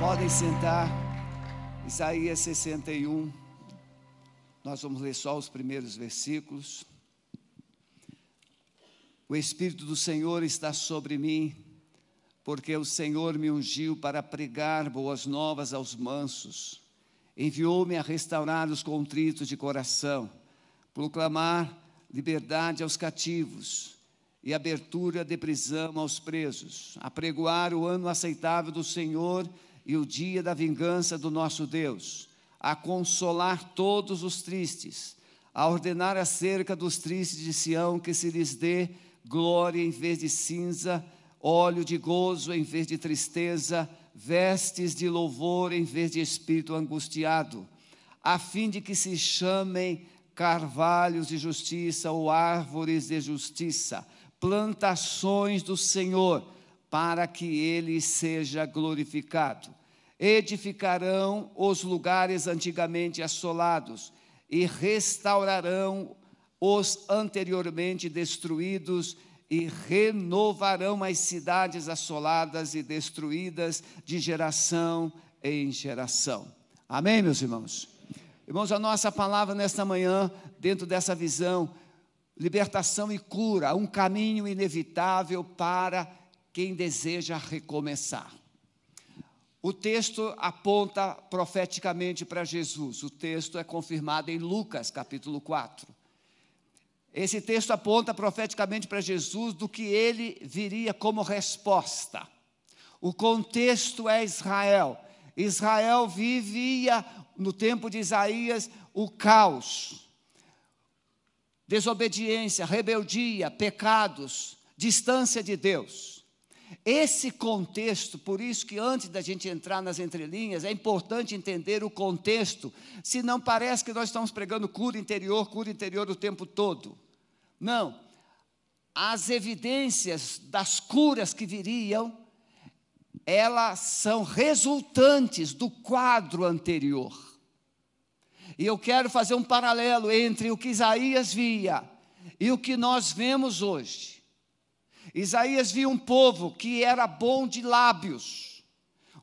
Podem sentar. Isaías 61. Nós vamos ler só os primeiros versículos. O Espírito do Senhor está sobre mim, porque o Senhor me ungiu para pregar boas novas aos mansos. Enviou-me a restaurar os contritos de coração, proclamar liberdade aos cativos e abertura de prisão aos presos, apregoar o ano aceitável do Senhor e o dia da vingança do nosso Deus, a consolar todos os tristes, a ordenar acerca dos tristes de Sião que se lhes dê glória em vez de cinza, óleo de gozo em vez de tristeza, vestes de louvor em vez de espírito angustiado, a fim de que se chamem carvalhos de justiça ou árvores de justiça plantações do Senhor, para que ele seja glorificado. Edificarão os lugares antigamente assolados e restaurarão os anteriormente destruídos e renovarão as cidades assoladas e destruídas de geração em geração. Amém, meus irmãos? Irmãos, a nossa palavra nesta manhã, dentro dessa visão, libertação e cura, um caminho inevitável para quem deseja recomeçar. O texto aponta profeticamente para Jesus. O texto é confirmado em Lucas, capítulo 4. Esse texto aponta profeticamente para Jesus do que ele viria como resposta. O contexto é Israel. Israel vivia, no tempo de Isaías, o caos desobediência, rebeldia, pecados, distância de Deus. Esse contexto, por isso que antes da gente entrar nas entrelinhas, é importante entender o contexto, senão parece que nós estamos pregando cura interior, cura interior o tempo todo. Não. As evidências das curas que viriam, elas são resultantes do quadro anterior. E eu quero fazer um paralelo entre o que Isaías via e o que nós vemos hoje. Isaías via um povo que era bom de lábios,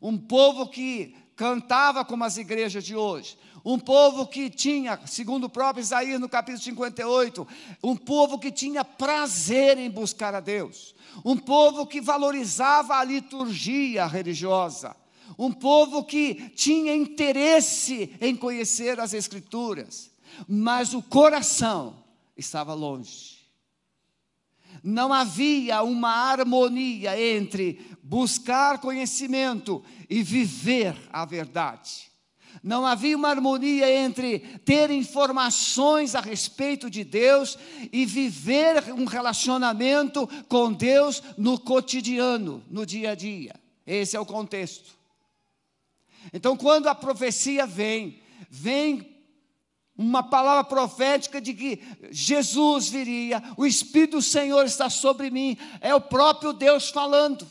um povo que cantava como as igrejas de hoje, um povo que tinha, segundo o próprio Isaías no capítulo 58, um povo que tinha prazer em buscar a Deus, um povo que valorizava a liturgia religiosa, um povo que tinha interesse em conhecer as Escrituras, mas o coração estava longe. Não havia uma harmonia entre buscar conhecimento e viver a verdade. Não havia uma harmonia entre ter informações a respeito de Deus e viver um relacionamento com Deus no cotidiano, no dia a dia. Esse é o contexto. Então, quando a profecia vem, vem uma palavra profética de que Jesus viria, o Espírito do Senhor está sobre mim, é o próprio Deus falando.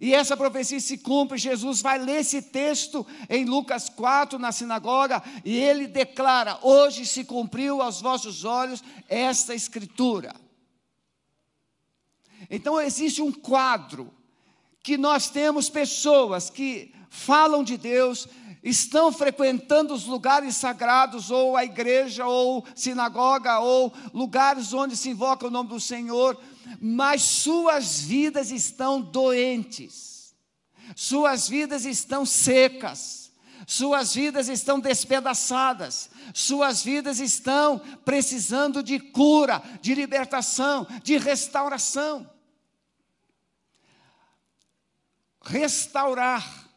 E essa profecia se cumpre, Jesus vai ler esse texto em Lucas 4 na sinagoga e ele declara: Hoje se cumpriu aos vossos olhos esta escritura. Então existe um quadro que nós temos pessoas que falam de Deus, estão frequentando os lugares sagrados, ou a igreja, ou sinagoga, ou lugares onde se invoca o nome do Senhor, mas suas vidas estão doentes, suas vidas estão secas, suas vidas estão despedaçadas, suas vidas estão precisando de cura, de libertação, de restauração. Restaurar.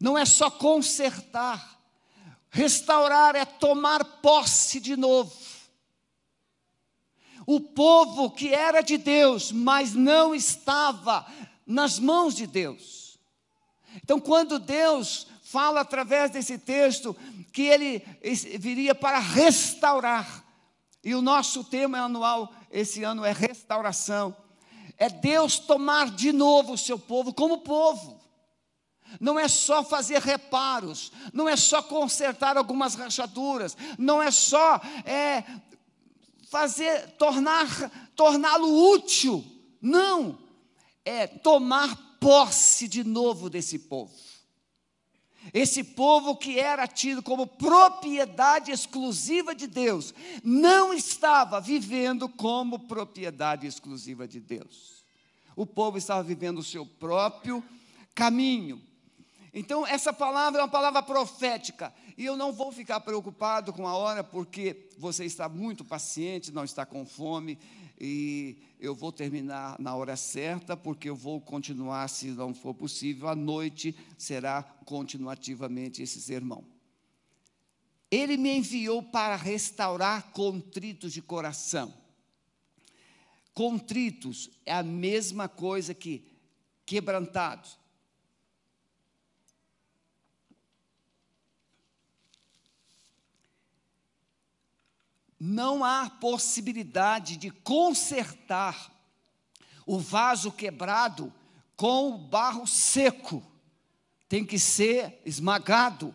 Não é só consertar. Restaurar é tomar posse de novo. O povo que era de Deus, mas não estava nas mãos de Deus. Então, quando Deus fala através desse texto que ele viria para restaurar, e o nosso tema anual esse ano é restauração é Deus tomar de novo o seu povo como povo. Não é só fazer reparos, não é só consertar algumas rachaduras, não é só é, fazer tornar torná-lo útil. Não, é tomar posse de novo desse povo. Esse povo que era tido como propriedade exclusiva de Deus, não estava vivendo como propriedade exclusiva de Deus. O povo estava vivendo o seu próprio caminho. Então, essa palavra é uma palavra profética. E eu não vou ficar preocupado com a hora, porque você está muito paciente, não está com fome, e eu vou terminar na hora certa, porque eu vou continuar, se não for possível, à noite será continuativamente esse sermão. Ele me enviou para restaurar contritos de coração. Contritos é a mesma coisa que quebrantados. Não há possibilidade de consertar o vaso quebrado com o barro seco. Tem que ser esmagado,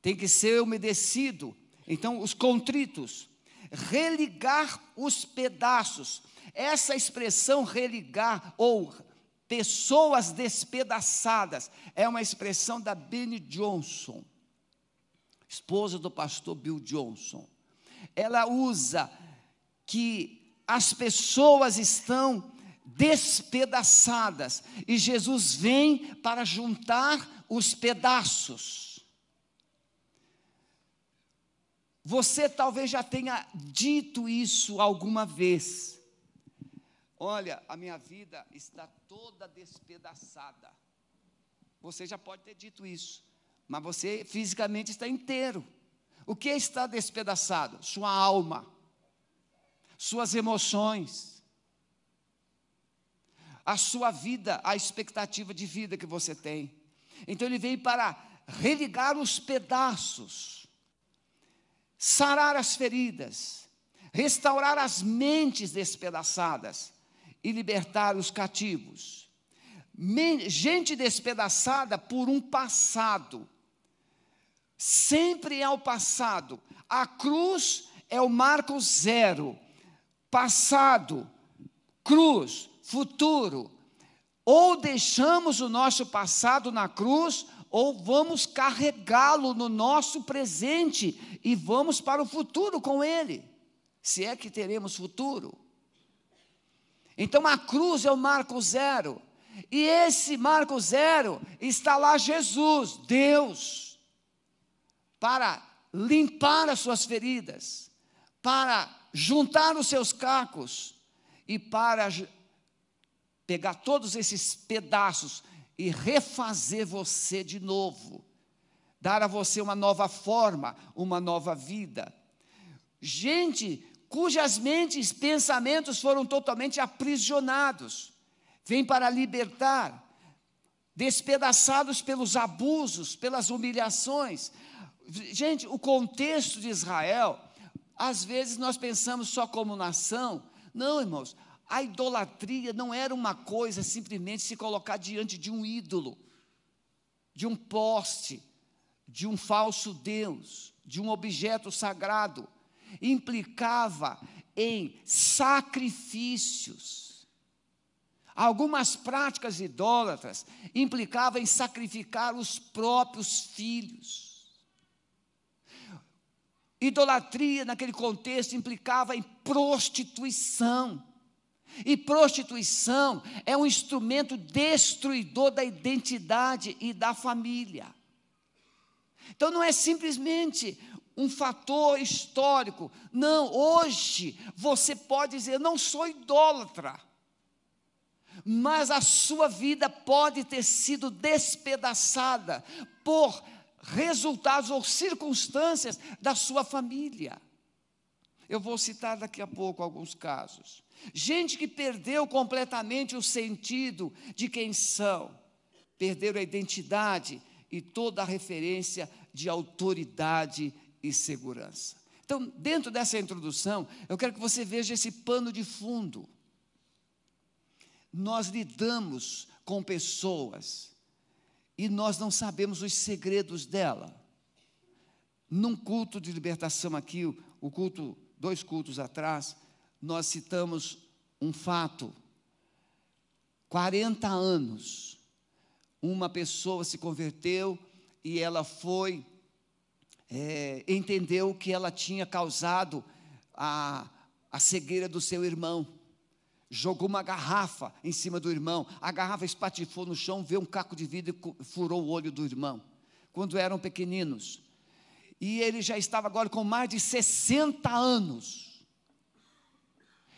tem que ser umedecido. Então, os contritos, religar os pedaços. Essa expressão religar ou pessoas despedaçadas é uma expressão da Benny Johnson, esposa do pastor Bill Johnson ela usa que as pessoas estão despedaçadas e Jesus vem para juntar os pedaços. Você talvez já tenha dito isso alguma vez. Olha, a minha vida está toda despedaçada. Você já pode ter dito isso, mas você fisicamente está inteiro. O que está despedaçado? Sua alma, suas emoções, a sua vida, a expectativa de vida que você tem. Então ele veio para religar os pedaços, sarar as feridas, restaurar as mentes despedaçadas e libertar os cativos. Gente despedaçada por um passado sempre é o passado. A cruz é o marco zero. Passado, cruz, futuro. Ou deixamos o nosso passado na cruz, ou vamos carregá-lo no nosso presente e vamos para o futuro com ele, se é que teremos futuro. Então a cruz é o marco zero, e esse marco zero está lá Jesus, Deus para limpar as suas feridas, para juntar os seus cacos e para pegar todos esses pedaços e refazer você de novo, dar a você uma nova forma, uma nova vida. Gente cujas mentes, pensamentos foram totalmente aprisionados, vem para libertar, despedaçados pelos abusos, pelas humilhações, Gente, o contexto de Israel, às vezes nós pensamos só como nação. Não, irmãos, a idolatria não era uma coisa simplesmente se colocar diante de um ídolo, de um poste, de um falso Deus, de um objeto sagrado. Implicava em sacrifícios. Algumas práticas idólatras implicavam em sacrificar os próprios filhos. Idolatria, naquele contexto, implicava em prostituição. E prostituição é um instrumento destruidor da identidade e da família. Então não é simplesmente um fator histórico. Não, hoje você pode dizer, não sou idólatra. Mas a sua vida pode ter sido despedaçada por resultados ou circunstâncias da sua família. Eu vou citar daqui a pouco alguns casos. Gente que perdeu completamente o sentido de quem são, perderam a identidade e toda a referência de autoridade e segurança. Então, dentro dessa introdução, eu quero que você veja esse pano de fundo. Nós lidamos com pessoas e nós não sabemos os segredos dela. Num culto de libertação aqui, o culto, dois cultos atrás, nós citamos um fato. 40 anos uma pessoa se converteu e ela foi, é, entendeu que ela tinha causado a, a cegueira do seu irmão. Jogou uma garrafa em cima do irmão, a garrafa espatifou no chão, veio um caco de vidro e furou o olho do irmão, quando eram pequeninos. E ele já estava agora com mais de 60 anos.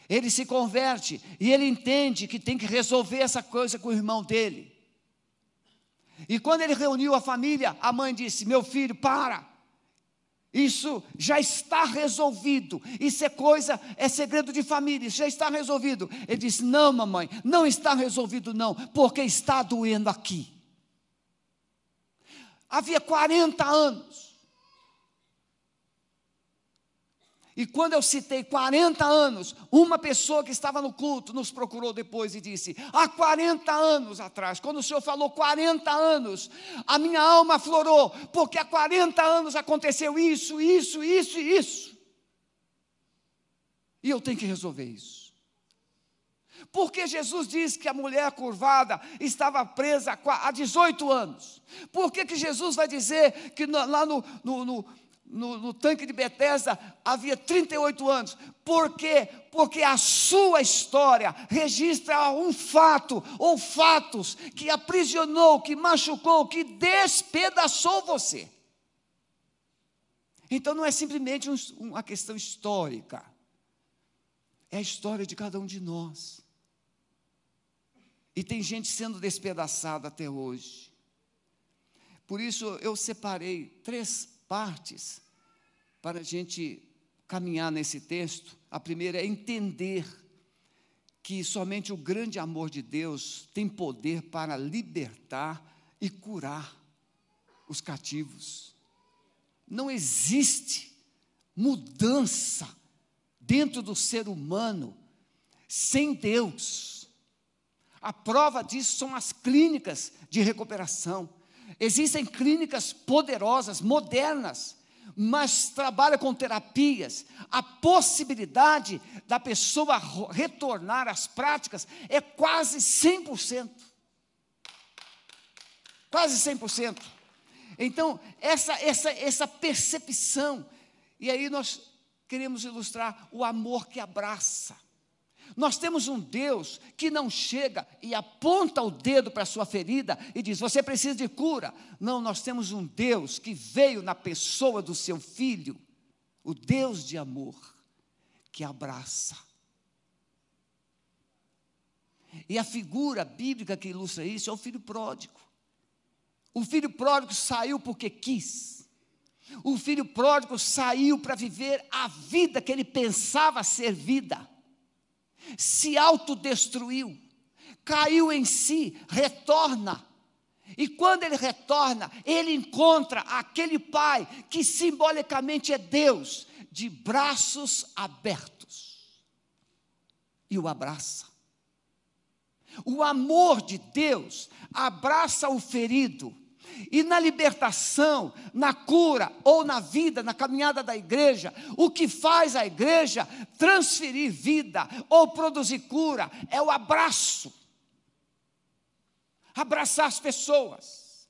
Ele se converte e ele entende que tem que resolver essa coisa com o irmão dele. E quando ele reuniu a família, a mãe disse: Meu filho, para. Isso já está resolvido. Isso é coisa, é segredo de família, isso já está resolvido. Ele disse: Não, mamãe, não está resolvido, não, porque está doendo aqui. Havia 40 anos. E quando eu citei 40 anos, uma pessoa que estava no culto nos procurou depois e disse: Há 40 anos atrás, quando o senhor falou 40 anos, a minha alma florou, porque há 40 anos aconteceu isso, isso, isso e isso. E eu tenho que resolver isso. Porque Jesus disse que a mulher curvada estava presa há 18 anos? Por que, que Jesus vai dizer que lá no, no, no no, no, tanque de Betesda havia 38 anos. Por quê? Porque a sua história registra um fato ou fatos que aprisionou, que machucou, que despedaçou você. Então não é simplesmente um, uma questão histórica. É a história de cada um de nós. E tem gente sendo despedaçada até hoje. Por isso eu separei três partes para a gente caminhar nesse texto. A primeira é entender que somente o grande amor de Deus tem poder para libertar e curar os cativos. Não existe mudança dentro do ser humano sem Deus. A prova disso são as clínicas de recuperação. Existem clínicas poderosas, modernas, mas trabalha com terapias, a possibilidade da pessoa retornar às práticas é quase 100%. Quase 100%. Então, essa, essa, essa percepção, e aí nós queremos ilustrar o amor que abraça. Nós temos um Deus que não chega e aponta o dedo para a sua ferida e diz: Você precisa de cura. Não, nós temos um Deus que veio na pessoa do seu filho, o Deus de amor, que abraça. E a figura bíblica que ilustra isso é o filho pródigo. O filho pródigo saiu porque quis. O filho pródigo saiu para viver a vida que ele pensava ser vida se autodestruiu, caiu em si, retorna. E quando ele retorna, ele encontra aquele pai que simbolicamente é Deus, de braços abertos, e o abraça. O amor de Deus abraça o ferido, e na libertação, na cura ou na vida, na caminhada da igreja, o que faz a igreja transferir vida ou produzir cura é o abraço. Abraçar as pessoas.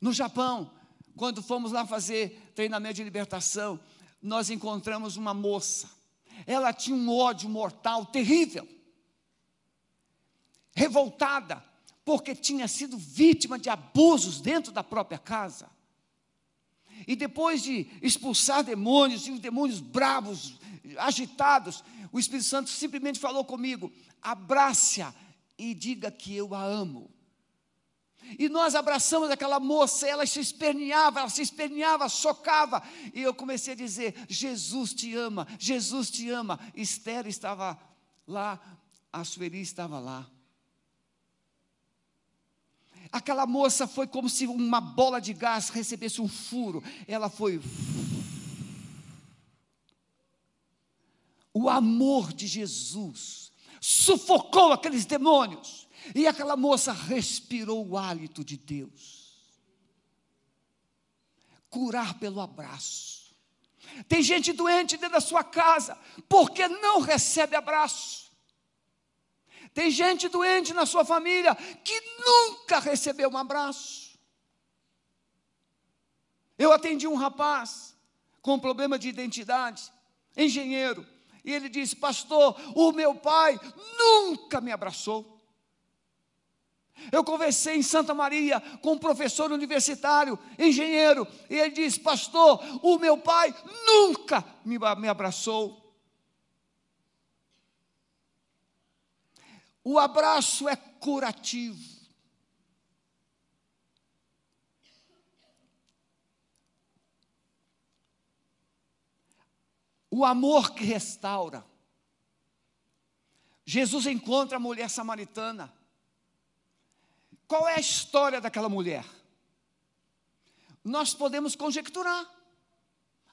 No Japão, quando fomos lá fazer treinamento de libertação, nós encontramos uma moça. Ela tinha um ódio mortal terrível. Revoltada, porque tinha sido vítima de abusos dentro da própria casa. E depois de expulsar demônios, e os demônios bravos, agitados, o Espírito Santo simplesmente falou comigo: abrace-a e diga que eu a amo. E nós abraçamos aquela moça, ela se esperneava, ela se esperneava, socava. E eu comecei a dizer: Jesus te ama, Jesus te ama. Esther estava lá, a Sueli estava lá. Aquela moça foi como se uma bola de gás recebesse um furo. Ela foi. O amor de Jesus sufocou aqueles demônios. E aquela moça respirou o hálito de Deus. Curar pelo abraço. Tem gente doente dentro da sua casa, porque não recebe abraço. Tem gente doente na sua família que nunca recebeu um abraço. Eu atendi um rapaz com problema de identidade, engenheiro, e ele disse: Pastor, o meu pai nunca me abraçou. Eu conversei em Santa Maria com um professor universitário, engenheiro, e ele disse: Pastor, o meu pai nunca me, me abraçou. O abraço é curativo. O amor que restaura. Jesus encontra a mulher samaritana. Qual é a história daquela mulher? Nós podemos conjecturar.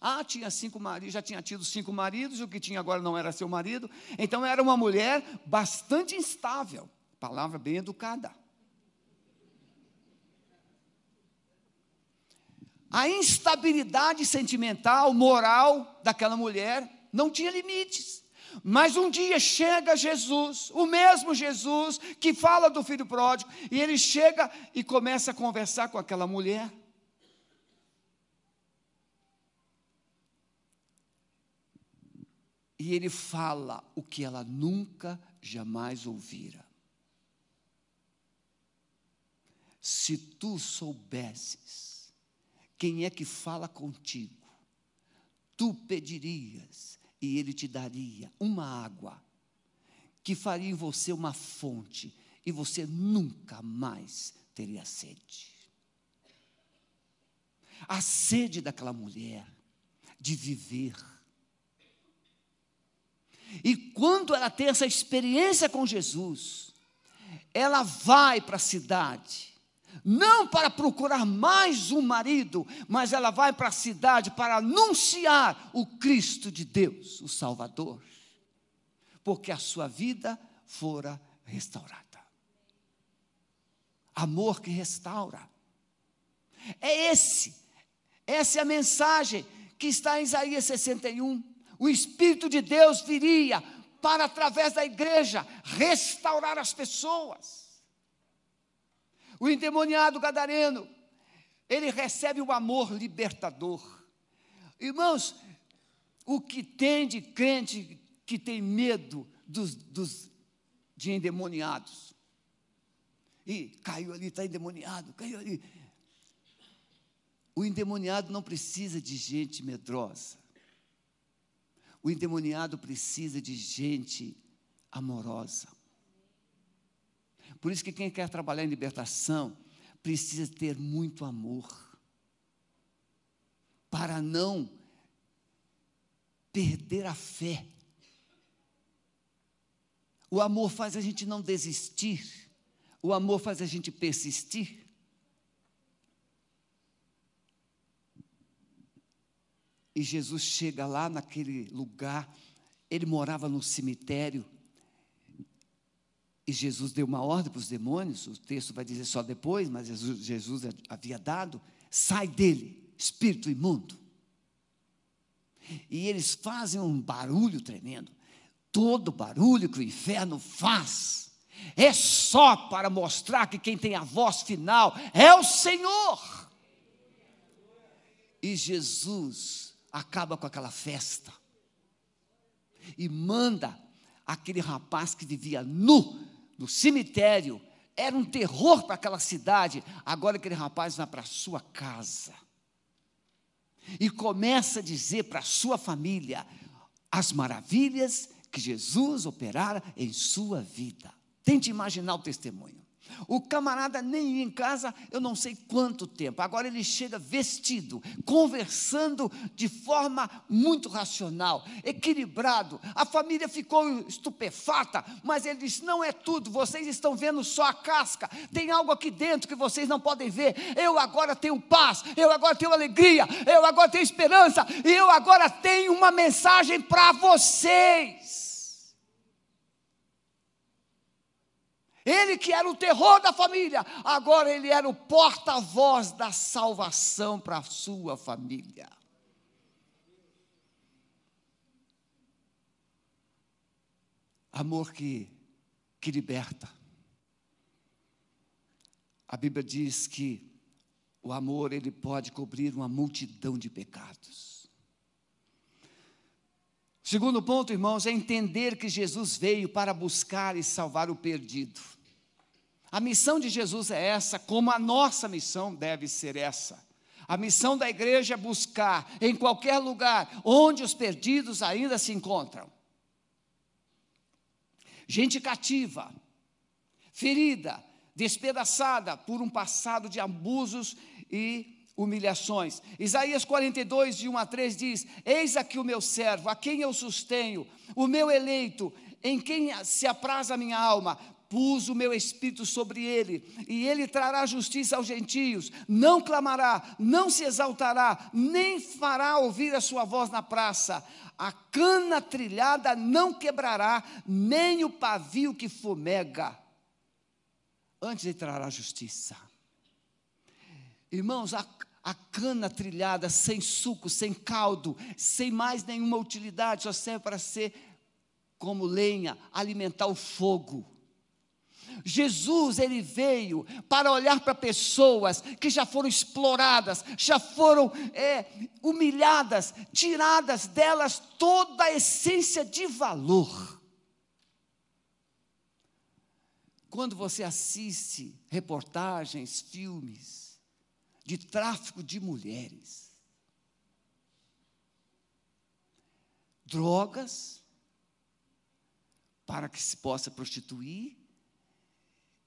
Ah, tinha cinco maridos, já tinha tido cinco maridos, o que tinha agora não era seu marido. Então era uma mulher bastante instável. Palavra bem educada. A instabilidade sentimental, moral daquela mulher não tinha limites. Mas um dia chega Jesus, o mesmo Jesus que fala do filho pródigo, e ele chega e começa a conversar com aquela mulher. E ele fala o que ela nunca, jamais ouvira. Se tu soubesses quem é que fala contigo, tu pedirias e ele te daria uma água que faria em você uma fonte e você nunca mais teria sede. A sede daquela mulher de viver. E quando ela tem essa experiência com Jesus, ela vai para a cidade não para procurar mais um marido, mas ela vai para a cidade para anunciar o Cristo de Deus, o Salvador, porque a sua vida fora restaurada. Amor que restaura. É esse, essa é a mensagem que está em Isaías 61. O Espírito de Deus viria para, através da igreja, restaurar as pessoas. O endemoniado gadareno, ele recebe o amor libertador. Irmãos, o que tem de crente que tem medo dos, dos de endemoniados? E caiu ali, está endemoniado, caiu ali. O endemoniado não precisa de gente medrosa. O endemoniado precisa de gente amorosa. Por isso que quem quer trabalhar em libertação precisa ter muito amor para não perder a fé. O amor faz a gente não desistir. O amor faz a gente persistir. E Jesus chega lá naquele lugar, ele morava no cemitério, e Jesus deu uma ordem para os demônios, o texto vai dizer só depois, mas Jesus, Jesus havia dado: sai dele, espírito imundo. E eles fazem um barulho tremendo. Todo barulho que o inferno faz é só para mostrar que quem tem a voz final é o Senhor. E Jesus acaba com aquela festa e manda aquele rapaz que vivia nu no cemitério, era um terror para aquela cidade. Agora aquele rapaz vai para sua casa e começa a dizer para sua família as maravilhas que Jesus operara em sua vida. Tente imaginar o testemunho. O camarada nem ia em casa, eu não sei quanto tempo. Agora ele chega vestido, conversando de forma muito racional, equilibrado. A família ficou estupefata, mas ele disse: Não é tudo, vocês estão vendo só a casca. Tem algo aqui dentro que vocês não podem ver. Eu agora tenho paz, eu agora tenho alegria, eu agora tenho esperança, e eu agora tenho uma mensagem para vocês. Ele que era o terror da família, agora ele era o porta-voz da salvação para a sua família. Amor que, que liberta. A Bíblia diz que o amor ele pode cobrir uma multidão de pecados. Segundo ponto, irmãos, é entender que Jesus veio para buscar e salvar o perdido. A missão de Jesus é essa, como a nossa missão deve ser essa. A missão da igreja é buscar em qualquer lugar onde os perdidos ainda se encontram. Gente cativa, ferida, despedaçada por um passado de abusos e humilhações. Isaías 42, de 1 a 3 diz: Eis aqui o meu servo, a quem eu sustenho, o meu eleito, em quem se apraz a minha alma pus o meu espírito sobre ele, e ele trará justiça aos gentios, não clamará, não se exaltará, nem fará ouvir a sua voz na praça. A cana trilhada não quebrará, nem o pavio que fumega. Antes ele trará justiça. Irmãos, a, a cana trilhada, sem suco, sem caldo, sem mais nenhuma utilidade, só serve para ser como lenha, alimentar o fogo. Jesus, ele veio para olhar para pessoas que já foram exploradas, já foram é, humilhadas, tiradas delas toda a essência de valor. Quando você assiste reportagens, filmes de tráfico de mulheres, drogas, para que se possa prostituir,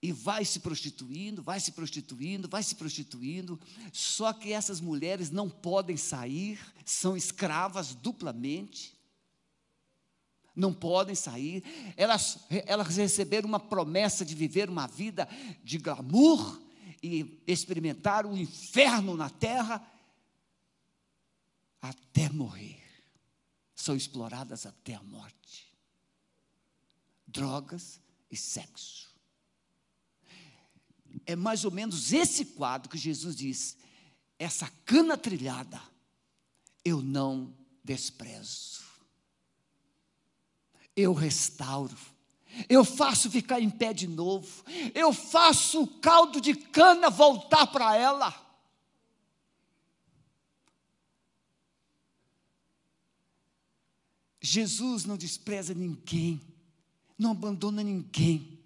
e vai se prostituindo, vai se prostituindo, vai se prostituindo. Só que essas mulheres não podem sair, são escravas duplamente. Não podem sair. Elas, elas receberam uma promessa de viver uma vida de glamour e experimentar o inferno na terra até morrer. São exploradas até a morte. Drogas e sexo. É mais ou menos esse quadro que Jesus diz: essa cana trilhada, eu não desprezo, eu restauro, eu faço ficar em pé de novo, eu faço o caldo de cana voltar para ela. Jesus não despreza ninguém, não abandona ninguém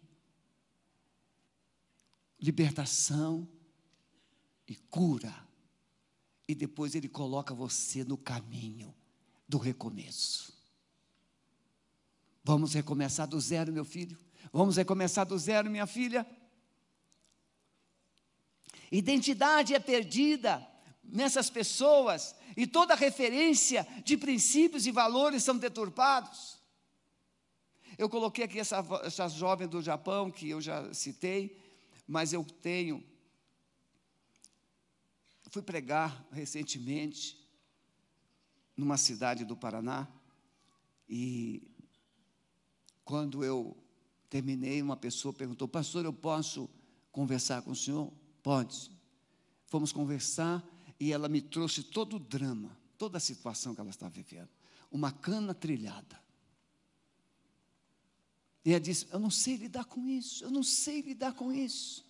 libertação e cura. E depois ele coloca você no caminho do recomeço. Vamos recomeçar do zero, meu filho. Vamos recomeçar do zero, minha filha. Identidade é perdida nessas pessoas e toda referência de princípios e valores são deturpados. Eu coloquei aqui essa, essa jovem do Japão que eu já citei, mas eu tenho. Fui pregar recentemente numa cidade do Paraná e quando eu terminei, uma pessoa perguntou: Pastor, eu posso conversar com o senhor? Pode. Fomos conversar e ela me trouxe todo o drama, toda a situação que ela estava vivendo. Uma cana trilhada. E ela disse: Eu não sei lidar com isso, eu não sei lidar com isso.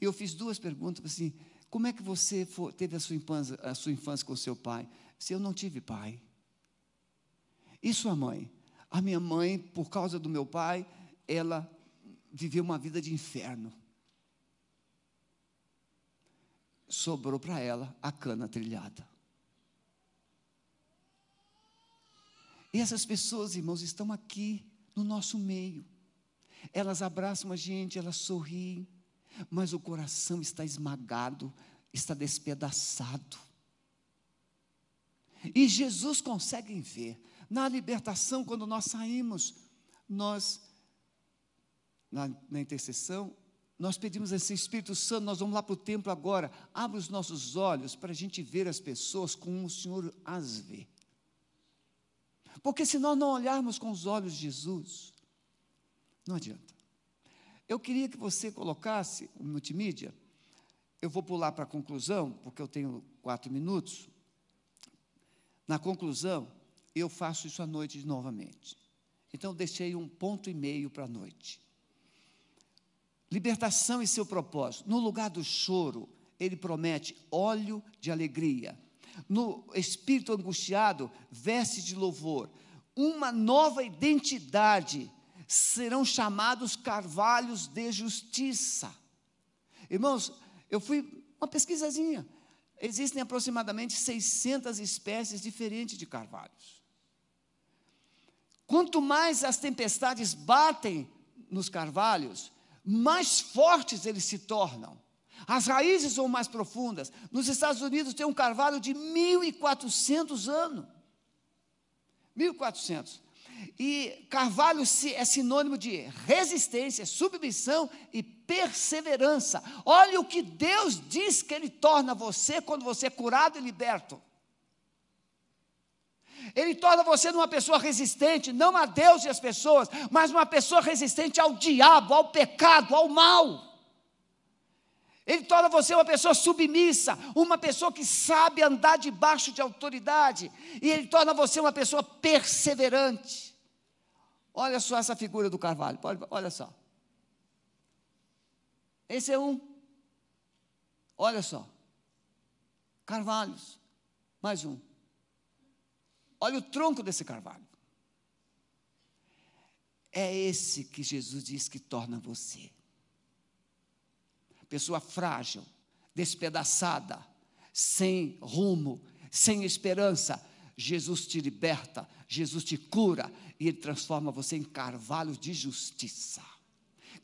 E eu fiz duas perguntas assim: Como é que você for, teve a sua, infância, a sua infância com o seu pai? Se eu não tive pai. E sua mãe? A minha mãe, por causa do meu pai, ela viveu uma vida de inferno. Sobrou para ela a cana trilhada. E essas pessoas, irmãos, estão aqui no nosso meio. Elas abraçam a gente, elas sorriem, mas o coração está esmagado, está despedaçado. E Jesus consegue ver. Na libertação, quando nós saímos, nós, na, na intercessão, nós pedimos esse Espírito Santo, nós vamos lá para o templo agora, abre os nossos olhos para a gente ver as pessoas como o Senhor as vê. Porque se nós não olharmos com os olhos de Jesus, não adianta. Eu queria que você colocasse o multimídia. Eu vou pular para a conclusão, porque eu tenho quatro minutos. Na conclusão, eu faço isso à noite novamente. Então deixei um ponto e meio para a noite. Libertação e seu propósito. No lugar do choro, ele promete óleo de alegria. No espírito angustiado, veste de louvor. Uma nova identidade. Serão chamados carvalhos de justiça. Irmãos, eu fui uma pesquisazinha. Existem aproximadamente 600 espécies diferentes de carvalhos. Quanto mais as tempestades batem nos carvalhos, mais fortes eles se tornam. As raízes são mais profundas. Nos Estados Unidos tem um carvalho de 1.400 anos. 1.400. E carvalho é sinônimo de resistência, submissão e perseverança. Olha o que Deus diz que Ele torna você quando você é curado e liberto. Ele torna você uma pessoa resistente, não a Deus e as pessoas, mas uma pessoa resistente ao diabo, ao pecado, ao mal. Ele torna você uma pessoa submissa, uma pessoa que sabe andar debaixo de autoridade, e ele torna você uma pessoa perseverante. Olha só essa figura do carvalho, olha só. Esse é um. Olha só. Carvalhos. Mais um. Olha o tronco desse carvalho. É esse que Jesus diz que torna você. Pessoa frágil, despedaçada, sem rumo, sem esperança. Jesus te liberta, Jesus te cura e Ele transforma você em carvalho de justiça.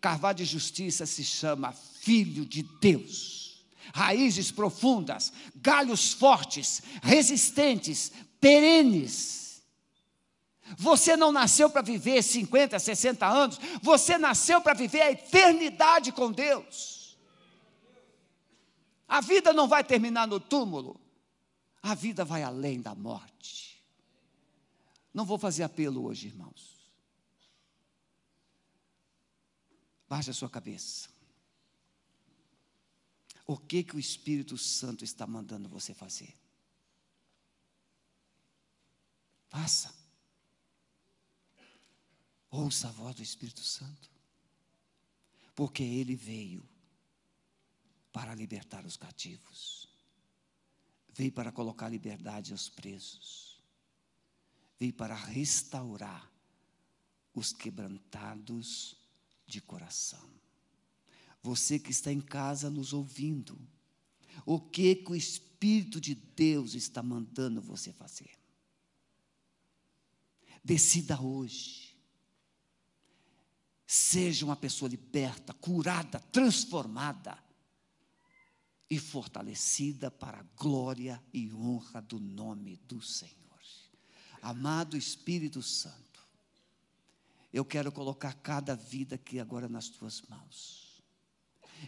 Carvalho de justiça se chama Filho de Deus. Raízes profundas, galhos fortes, resistentes, perenes. Você não nasceu para viver 50, 60 anos, você nasceu para viver a eternidade com Deus. A vida não vai terminar no túmulo, a vida vai além da morte. Não vou fazer apelo hoje, irmãos. Baixe a sua cabeça. O que que o Espírito Santo está mandando você fazer? Faça. Ouça a voz do Espírito Santo. Porque ele veio para libertar os cativos. Veio para colocar liberdade aos presos. Veio para restaurar os quebrantados de coração. Você que está em casa nos ouvindo, o que que o Espírito de Deus está mandando você fazer? Decida hoje. Seja uma pessoa liberta, curada, transformada e fortalecida para a glória e honra do nome do Senhor. Amado Espírito Santo, eu quero colocar cada vida aqui agora nas tuas mãos.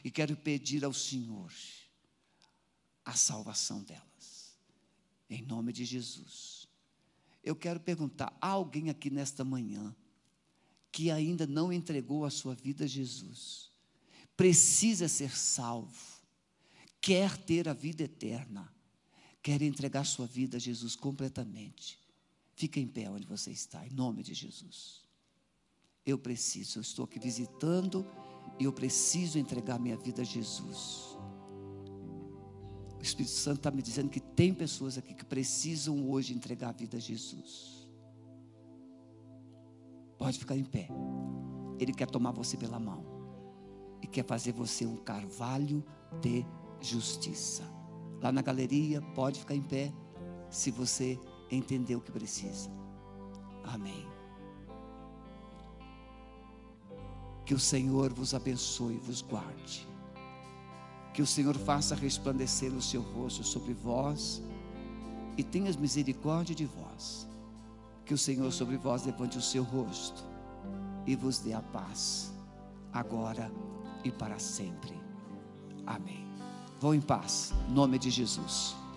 E quero pedir ao Senhor a salvação delas. Em nome de Jesus. Eu quero perguntar: há alguém aqui nesta manhã que ainda não entregou a sua vida a Jesus? Precisa ser salvo, quer ter a vida eterna, quer entregar sua vida a Jesus completamente. Fica em pé onde você está, em nome de Jesus. Eu preciso, eu estou aqui visitando e eu preciso entregar minha vida a Jesus. O Espírito Santo está me dizendo que tem pessoas aqui que precisam hoje entregar a vida a Jesus. Pode ficar em pé. Ele quer tomar você pela mão e quer fazer você um carvalho de justiça. Lá na galeria, pode ficar em pé se você entender o que precisa. Amém. Que o Senhor vos abençoe e vos guarde. Que o Senhor faça resplandecer o seu rosto sobre vós e tenha misericórdia de vós. Que o Senhor sobre vós levante o seu rosto e vos dê a paz, agora e para sempre. Amém. Vão em paz, em nome de Jesus.